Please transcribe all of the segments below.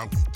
That's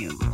you.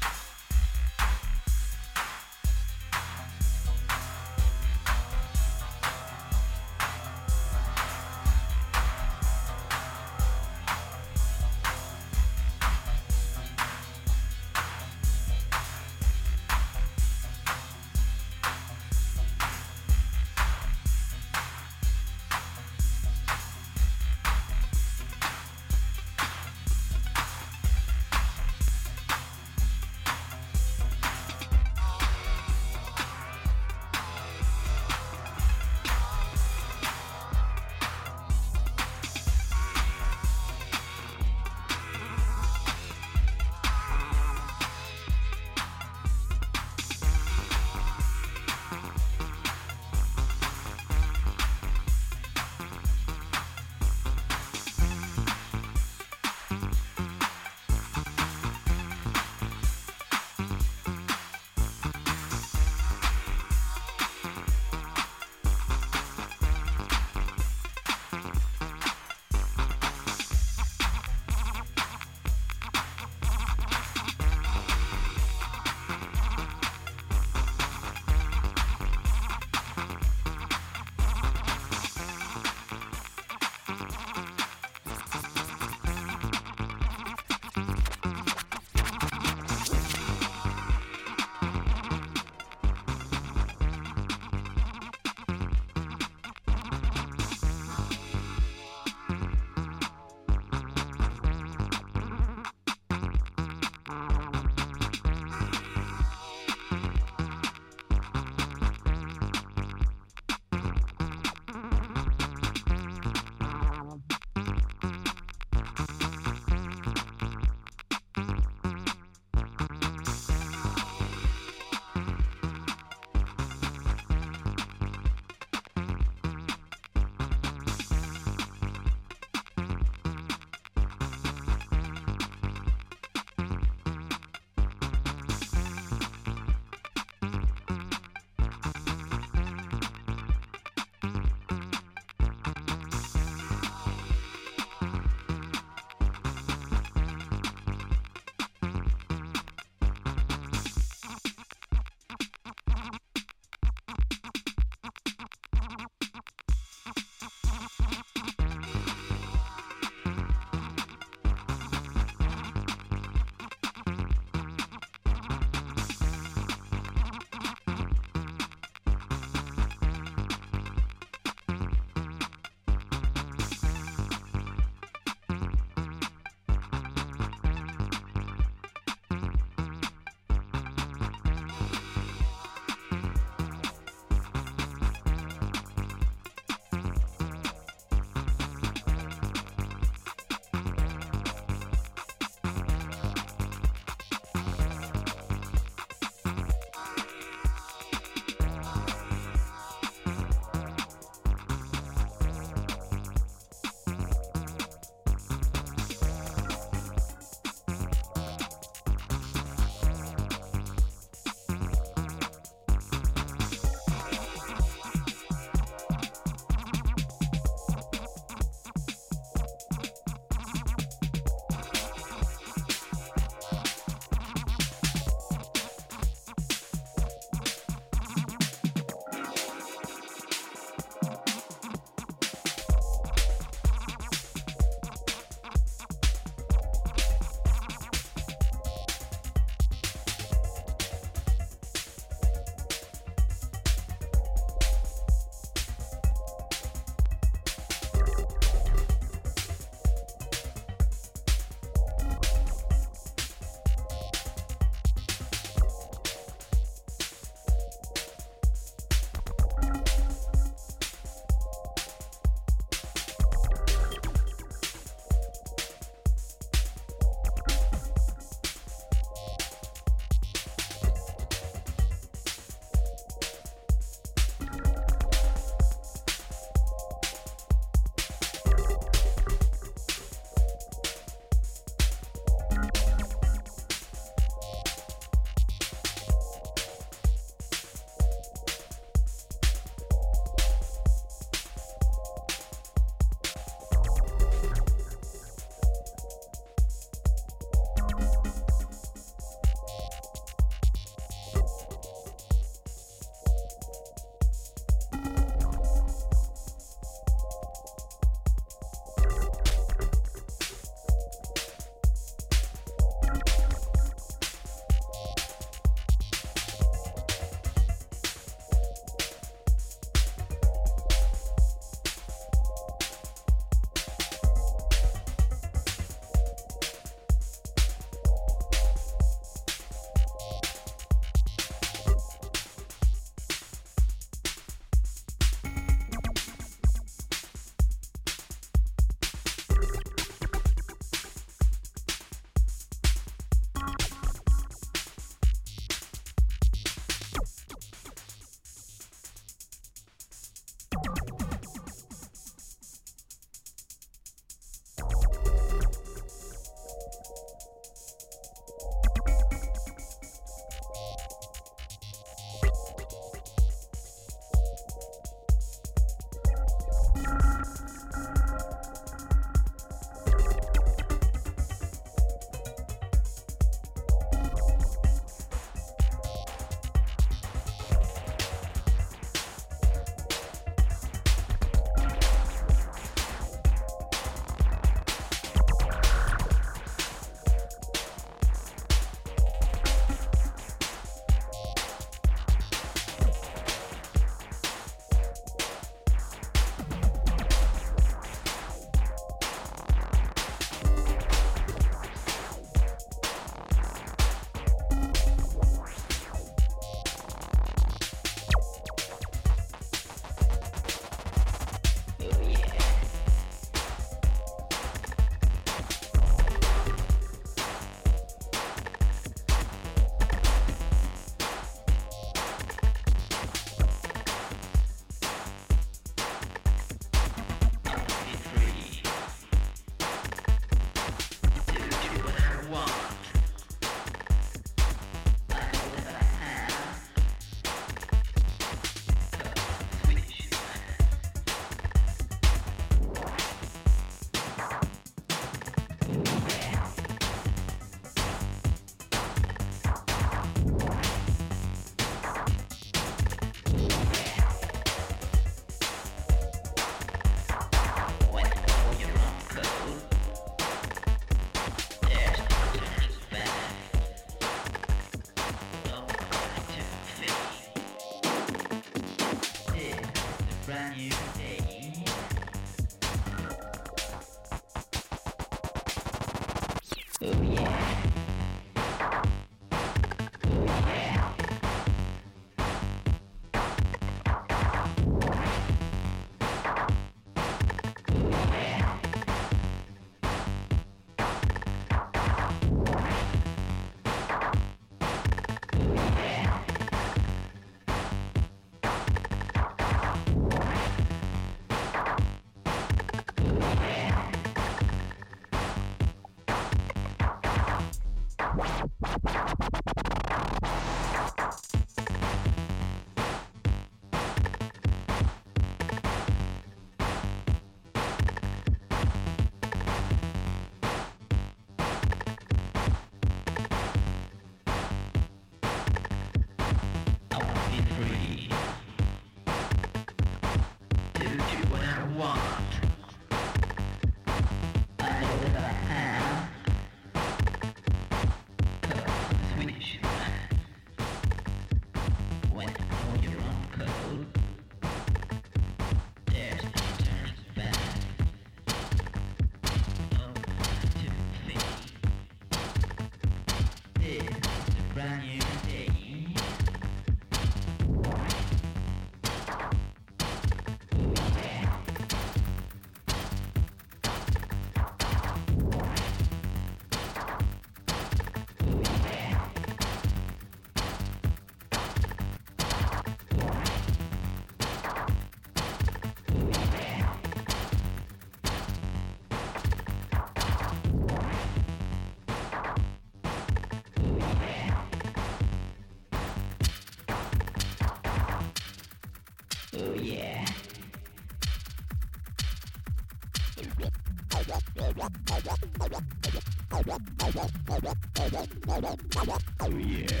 Oh yeah.